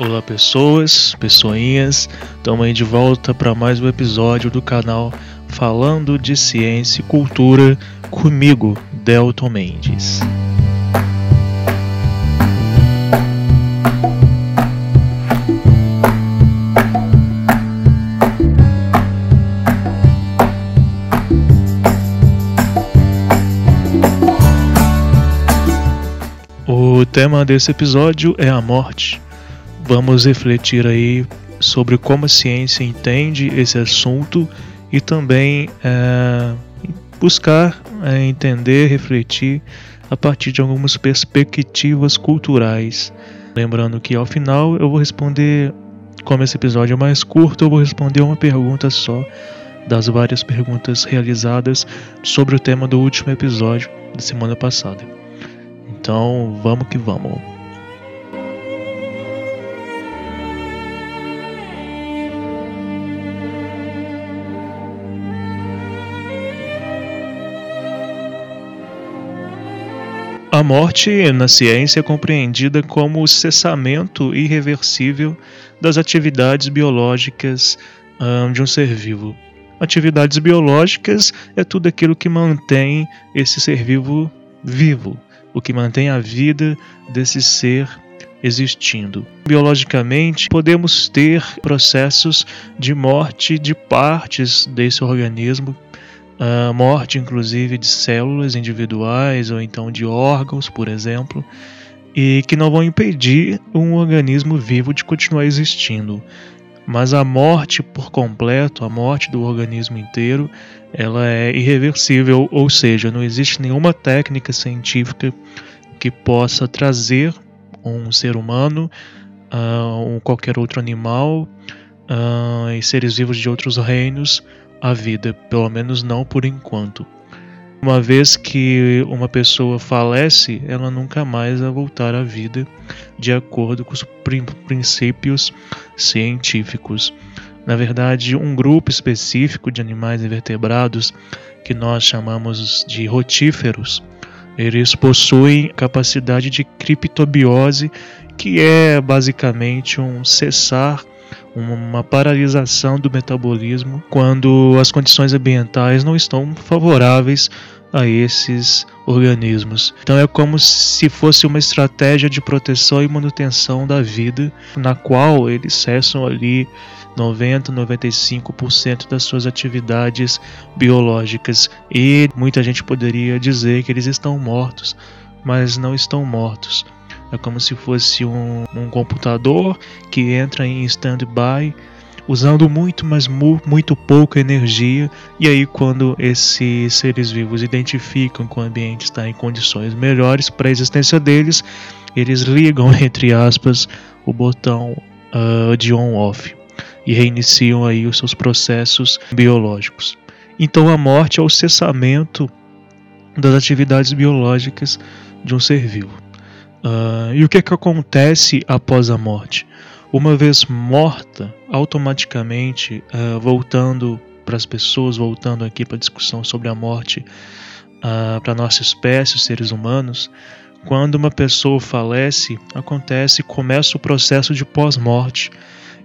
Olá pessoas, pessoinhas, estamos aí de volta para mais um episódio do canal Falando de Ciência e Cultura comigo, Delton Mendes. O tema desse episódio é a morte. Vamos refletir aí sobre como a ciência entende esse assunto e também é, buscar é, entender, refletir a partir de algumas perspectivas culturais. Lembrando que ao final eu vou responder, como esse episódio é mais curto, eu vou responder uma pergunta só das várias perguntas realizadas sobre o tema do último episódio da semana passada. Então vamos que vamos. A morte na ciência é compreendida como o cessamento irreversível das atividades biológicas hum, de um ser vivo. Atividades biológicas é tudo aquilo que mantém esse ser vivo vivo, o que mantém a vida desse ser existindo. Biologicamente, podemos ter processos de morte de partes desse organismo a morte, inclusive, de células individuais ou então de órgãos, por exemplo, e que não vão impedir um organismo vivo de continuar existindo. Mas a morte por completo, a morte do organismo inteiro, ela é irreversível, ou seja, não existe nenhuma técnica científica que possa trazer um ser humano, uh, ou qualquer outro animal uh, e seres vivos de outros reinos a vida, pelo menos não por enquanto. Uma vez que uma pessoa falece, ela nunca mais vai voltar à vida, de acordo com os princípios científicos. Na verdade, um grupo específico de animais invertebrados, que nós chamamos de rotíferos, eles possuem capacidade de criptobiose, que é basicamente um cessar uma paralisação do metabolismo quando as condições ambientais não estão favoráveis a esses organismos. Então é como se fosse uma estratégia de proteção e manutenção da vida, na qual eles cessam ali 90, 95% das suas atividades biológicas. E muita gente poderia dizer que eles estão mortos, mas não estão mortos. É como se fosse um, um computador que entra em stand-by, usando muito, mas mu muito pouca energia. E aí, quando esses seres vivos identificam que o ambiente está em condições melhores para a existência deles, eles ligam, entre aspas, o botão uh, de on-off e reiniciam aí os seus processos biológicos. Então, a morte é o cessamento das atividades biológicas de um ser vivo. Uh, e o que, que acontece após a morte? Uma vez morta, automaticamente, uh, voltando para as pessoas, voltando aqui para a discussão sobre a morte uh, para a nossa espécie, os seres humanos, quando uma pessoa falece, acontece, começa o processo de pós-morte.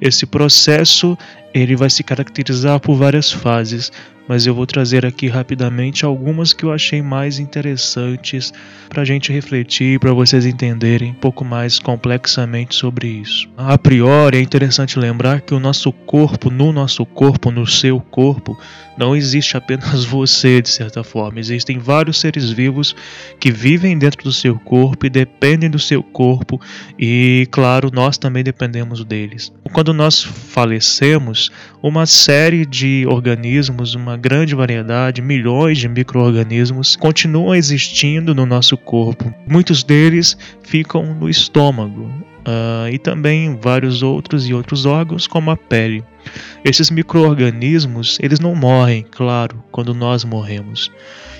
Esse processo ele vai se caracterizar por várias fases mas eu vou trazer aqui rapidamente algumas que eu achei mais interessantes para a gente refletir, para vocês entenderem um pouco mais complexamente sobre isso. A priori, é interessante lembrar que o nosso corpo, no nosso corpo, no seu corpo, não existe apenas você, de certa forma. Existem vários seres vivos que vivem dentro do seu corpo e dependem do seu corpo, e claro, nós também dependemos deles. Quando nós falecemos, uma série de organismos, uma grande variedade, milhões de micro-organismos continuam existindo no nosso corpo. Muitos deles ficam no estômago uh, e também vários outros e outros órgãos, como a pele. Esses micro-organismos, eles não morrem, claro, quando nós morremos.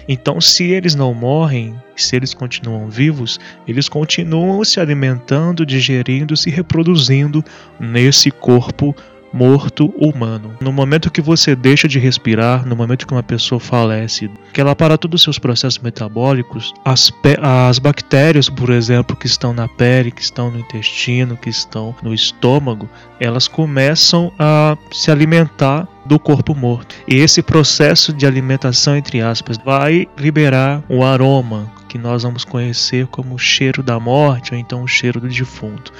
Então, se eles não morrem, se eles continuam vivos, eles continuam se alimentando, digerindo, se reproduzindo nesse corpo morto humano. No momento que você deixa de respirar, no momento que uma pessoa falece, que ela para todos os seus processos metabólicos, as, as bactérias, por exemplo, que estão na pele, que estão no intestino, que estão no estômago, elas começam a se alimentar do corpo morto. E esse processo de alimentação, entre aspas, vai liberar o aroma que nós vamos conhecer como o cheiro da morte ou então o cheiro do defunto.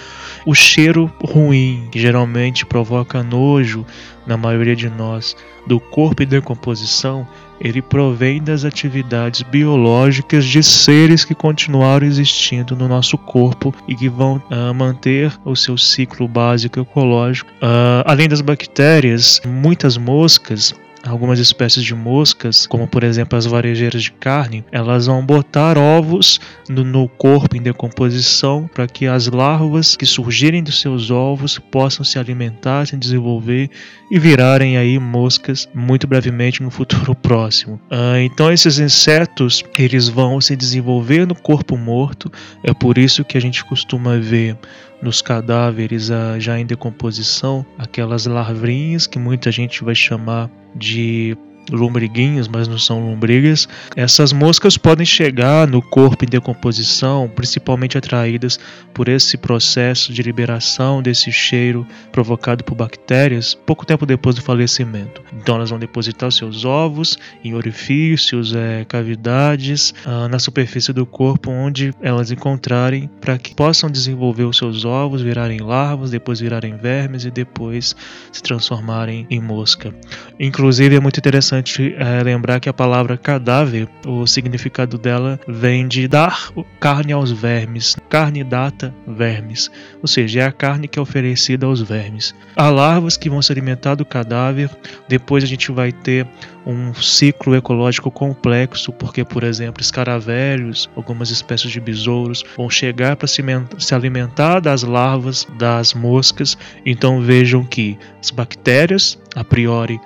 O cheiro ruim, que geralmente provoca nojo na maioria de nós, do corpo em decomposição, ele provém das atividades biológicas de seres que continuaram existindo no nosso corpo e que vão uh, manter o seu ciclo básico ecológico. Uh, além das bactérias, muitas moscas algumas espécies de moscas, como por exemplo as varejeiras de carne, elas vão botar ovos no, no corpo em decomposição para que as larvas que surgirem dos seus ovos possam se alimentar, se desenvolver e virarem aí moscas muito brevemente no futuro próximo. Ah, então esses insetos eles vão se desenvolver no corpo morto, é por isso que a gente costuma ver nos cadáveres já em decomposição aquelas larvinhas que muita gente vai chamar de lombriguinhos, mas não são lombrigas. Essas moscas podem chegar no corpo em decomposição, principalmente atraídas por esse processo de liberação desse cheiro provocado por bactérias, pouco tempo depois do falecimento. Então elas vão depositar os seus ovos em orifícios, é, cavidades ah, na superfície do corpo onde elas encontrarem para que possam desenvolver os seus ovos, virarem larvas, depois virarem vermes e depois se transformarem em mosca. Inclusive é muito interessante interessante é, lembrar que a palavra cadáver, o significado dela vem de dar carne aos vermes, carne data vermes, ou seja, é a carne que é oferecida aos vermes. Há larvas que vão se alimentar do cadáver, depois a gente vai ter um ciclo ecológico complexo, porque, por exemplo, escaravelhos, algumas espécies de besouros vão chegar para se alimentar das larvas das moscas. Então vejam que as bactérias, a priori,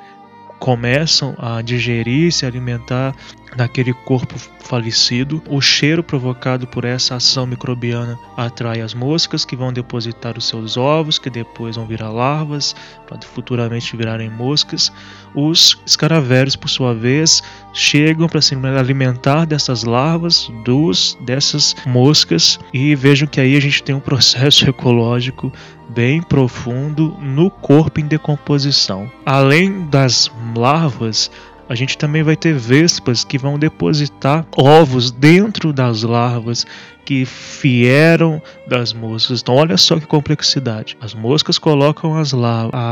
começam a digerir, se alimentar daquele corpo falecido. O cheiro provocado por essa ação microbiana atrai as moscas que vão depositar os seus ovos, que depois vão virar larvas, para futuramente virarem moscas. Os escaravelhos, por sua vez, chegam para se alimentar dessas larvas, dos dessas moscas, e vejam que aí a gente tem um processo ecológico bem profundo no corpo em decomposição. Além das larvas, a gente também vai ter vespas que vão depositar ovos dentro das larvas que vieram das moscas. Então, olha só que complexidade. As moscas colocam as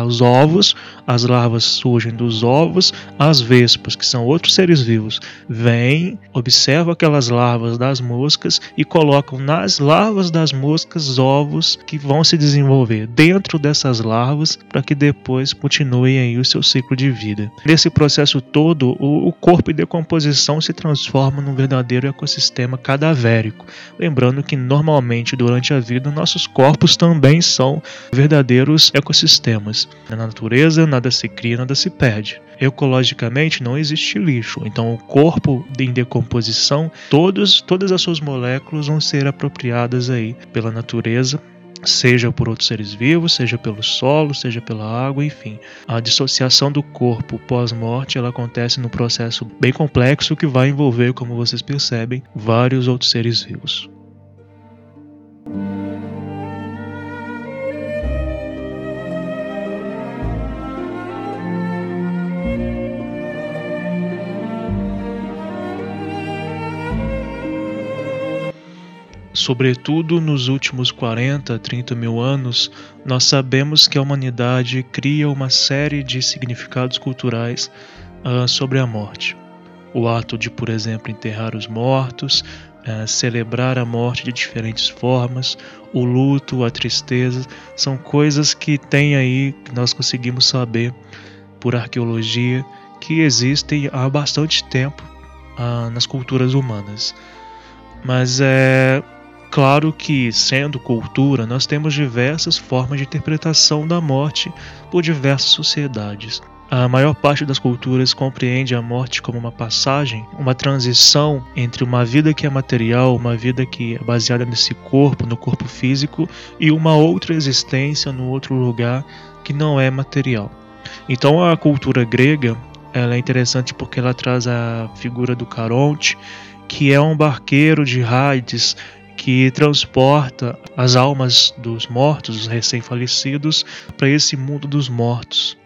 os ovos, as larvas surgem dos ovos, as vespas, que são outros seres vivos, vêm, observam aquelas larvas das moscas e colocam nas larvas das moscas ovos que vão se desenvolver dentro dessas larvas para que depois continuem aí o seu ciclo de vida. Nesse processo todo, o corpo em decomposição se transforma num verdadeiro ecossistema cadavérico Lembrando que normalmente durante a vida nossos corpos também são verdadeiros ecossistemas. Na natureza nada se cria, nada se perde. Ecologicamente não existe lixo, então o corpo em decomposição, todos, todas as suas moléculas vão ser apropriadas aí pela natureza seja por outros seres vivos, seja pelo solo, seja pela água, enfim. A dissociação do corpo pós-morte ela acontece num processo bem complexo que vai envolver, como vocês percebem, vários outros seres vivos. Sobretudo nos últimos 40, 30 mil anos, nós sabemos que a humanidade cria uma série de significados culturais uh, sobre a morte. O ato de, por exemplo, enterrar os mortos, uh, celebrar a morte de diferentes formas, o luto, a tristeza, são coisas que tem aí, que nós conseguimos saber por arqueologia, que existem há bastante tempo uh, nas culturas humanas. Mas é, Claro que, sendo cultura, nós temos diversas formas de interpretação da morte por diversas sociedades. A maior parte das culturas compreende a morte como uma passagem, uma transição entre uma vida que é material, uma vida que é baseada nesse corpo, no corpo físico, e uma outra existência no outro lugar que não é material. Então a cultura grega ela é interessante porque ela traz a figura do Caronte, que é um barqueiro de Hades que transporta as almas dos mortos, dos recém-falecidos, para esse mundo dos mortos.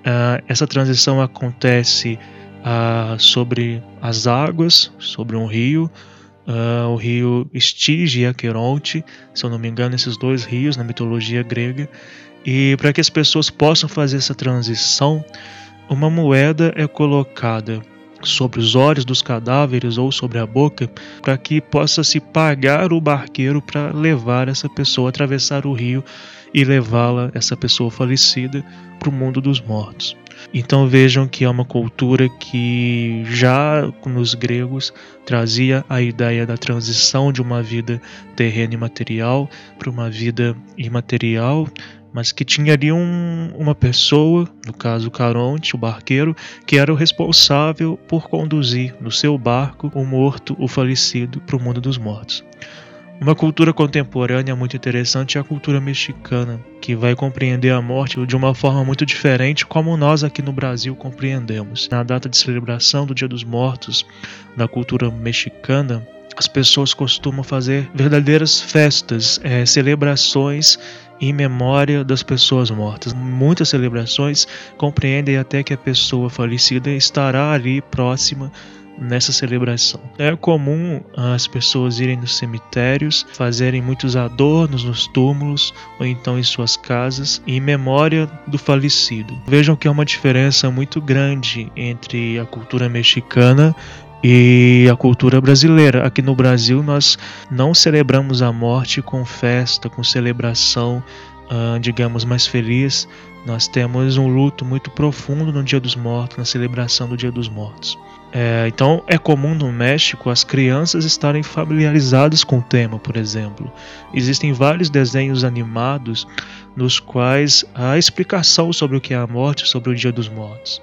Uh, essa transição acontece uh, sobre as águas, sobre um rio, uh, o rio Estige e Aqueronte, se eu não me engano, esses dois rios na mitologia grega. E para que as pessoas possam fazer essa transição, uma moeda é colocada sobre os olhos dos cadáveres ou sobre a boca, para que possa se pagar o barqueiro para levar essa pessoa, atravessar o rio e levá-la, essa pessoa falecida, para o mundo dos mortos. Então vejam que é uma cultura que já nos gregos trazia a ideia da transição de uma vida terrena e material para uma vida imaterial, mas que tinha ali um, uma pessoa, no caso Caronte, o barqueiro, que era o responsável por conduzir no seu barco o morto, o falecido, para o mundo dos mortos. Uma cultura contemporânea muito interessante é a cultura mexicana, que vai compreender a morte de uma forma muito diferente como nós aqui no Brasil compreendemos. Na data de celebração do Dia dos Mortos, da cultura mexicana, as pessoas costumam fazer verdadeiras festas, é, celebrações em memória das pessoas mortas. Muitas celebrações compreendem até que a pessoa falecida estará ali próxima nessa celebração. É comum as pessoas irem nos cemitérios, fazerem muitos adornos nos túmulos ou então em suas casas em memória do falecido. Vejam que há uma diferença muito grande entre a cultura mexicana e a cultura brasileira. Aqui no Brasil nós não celebramos a morte com festa, com celebração, uh, digamos, mais feliz. Nós temos um luto muito profundo no Dia dos Mortos, na celebração do Dia dos Mortos. É, então é comum no México as crianças estarem familiarizadas com o tema, por exemplo. Existem vários desenhos animados nos quais há explicação sobre o que é a morte, sobre o Dia dos Mortos.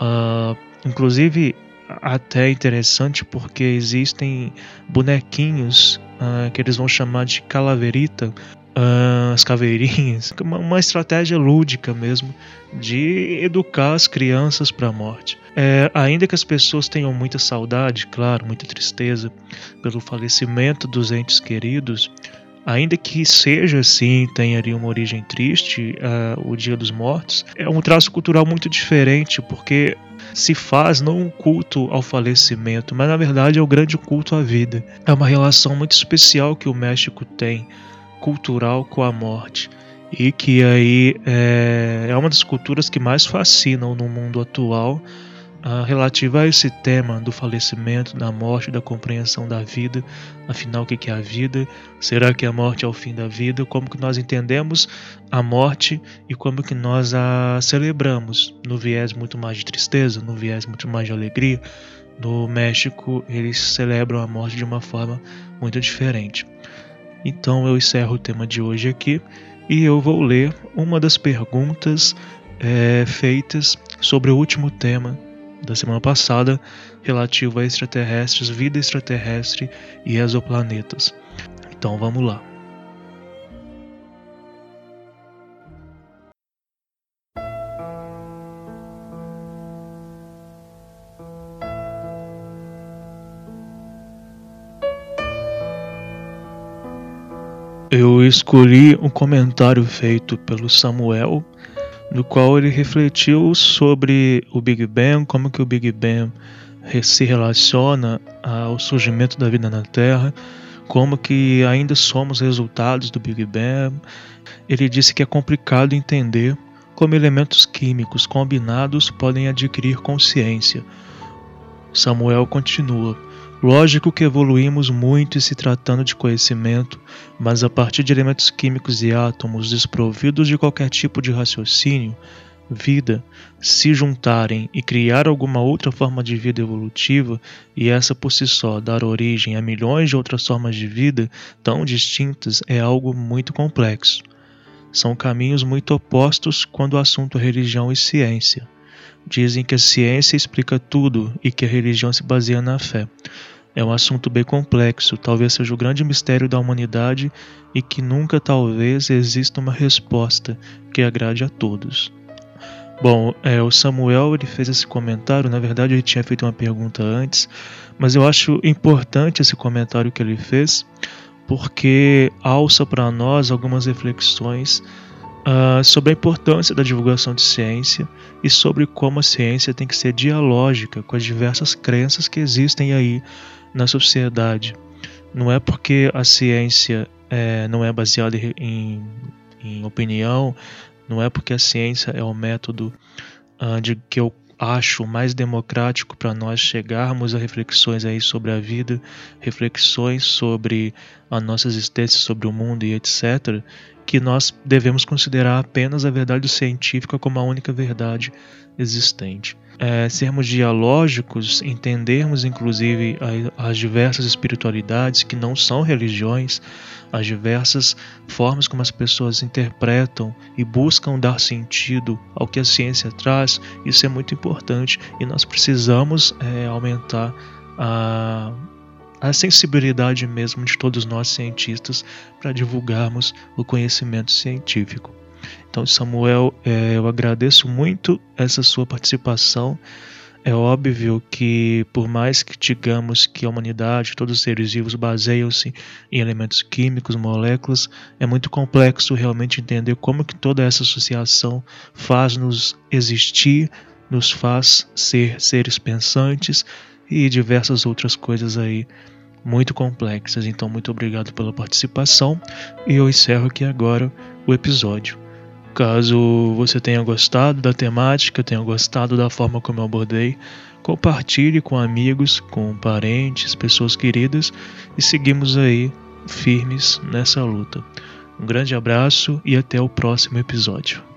Uh, inclusive, até interessante porque existem bonequinhos uh, que eles vão chamar de calaverita, uh, as caveirinhas, uma, uma estratégia lúdica mesmo de educar as crianças para a morte. É, ainda que as pessoas tenham muita saudade, claro, muita tristeza pelo falecimento dos entes queridos, ainda que seja assim, tenha ali uma origem triste, uh, o Dia dos Mortos, é um traço cultural muito diferente, porque se faz não um culto ao falecimento, mas na verdade é o grande culto à vida. É uma relação muito especial que o México tem, cultural com a morte e que aí é, é uma das culturas que mais fascinam no mundo atual uh, relativa a esse tema do falecimento, da morte, da compreensão da vida. Afinal, o que é a vida? Será que a morte é o fim da vida? Como que nós entendemos a morte e como que nós a celebramos? No viés muito mais de tristeza, no viés muito mais de alegria. No México, eles celebram a morte de uma forma muito diferente. Então eu encerro o tema de hoje aqui e eu vou ler uma das perguntas é, feitas sobre o último tema da semana passada relativo a extraterrestres, vida extraterrestre e exoplanetas. Então vamos lá. Eu escolhi um comentário feito pelo Samuel no qual ele refletiu sobre o Big Bang, como que o Big Bang se relaciona ao surgimento da vida na Terra, como que ainda somos resultados do Big Bang. Ele disse que é complicado entender como elementos químicos combinados podem adquirir consciência. Samuel continua. Lógico que evoluímos muito se tratando de conhecimento, mas a partir de elementos químicos e átomos desprovidos de qualquer tipo de raciocínio, vida, se juntarem e criar alguma outra forma de vida evolutiva, e essa por si só dar origem a milhões de outras formas de vida tão distintas, é algo muito complexo. São caminhos muito opostos quando o assunto é religião e ciência. Dizem que a ciência explica tudo e que a religião se baseia na fé. É um assunto bem complexo, talvez seja o grande mistério da humanidade e que nunca talvez exista uma resposta que agrade a todos. Bom, é, o Samuel ele fez esse comentário, na verdade ele tinha feito uma pergunta antes, mas eu acho importante esse comentário que ele fez, porque alça para nós algumas reflexões uh, sobre a importância da divulgação de ciência e sobre como a ciência tem que ser dialógica com as diversas crenças que existem aí na sociedade. Não é porque a ciência é, não é baseada em, em opinião, não é porque a ciência é o método uh, de que eu acho mais democrático para nós chegarmos a reflexões aí sobre a vida, reflexões sobre a nossa existência, sobre o mundo e etc, que nós devemos considerar apenas a verdade científica como a única verdade existente. É, sermos dialógicos, entendermos inclusive as diversas espiritualidades que não são religiões, as diversas formas como as pessoas interpretam e buscam dar sentido ao que a ciência traz, isso é muito importante e nós precisamos é, aumentar a, a sensibilidade mesmo de todos nós cientistas para divulgarmos o conhecimento científico. Então, Samuel, é, eu agradeço muito essa sua participação. É óbvio que, por mais que digamos que a humanidade, todos os seres vivos baseiam-se em elementos químicos, moléculas, é muito complexo realmente entender como que toda essa associação faz-nos existir, nos faz ser seres pensantes e diversas outras coisas aí muito complexas. Então, muito obrigado pela participação e eu encerro aqui agora o episódio. Caso você tenha gostado da temática, tenha gostado da forma como eu abordei, compartilhe com amigos, com parentes, pessoas queridas e seguimos aí firmes nessa luta. Um grande abraço e até o próximo episódio.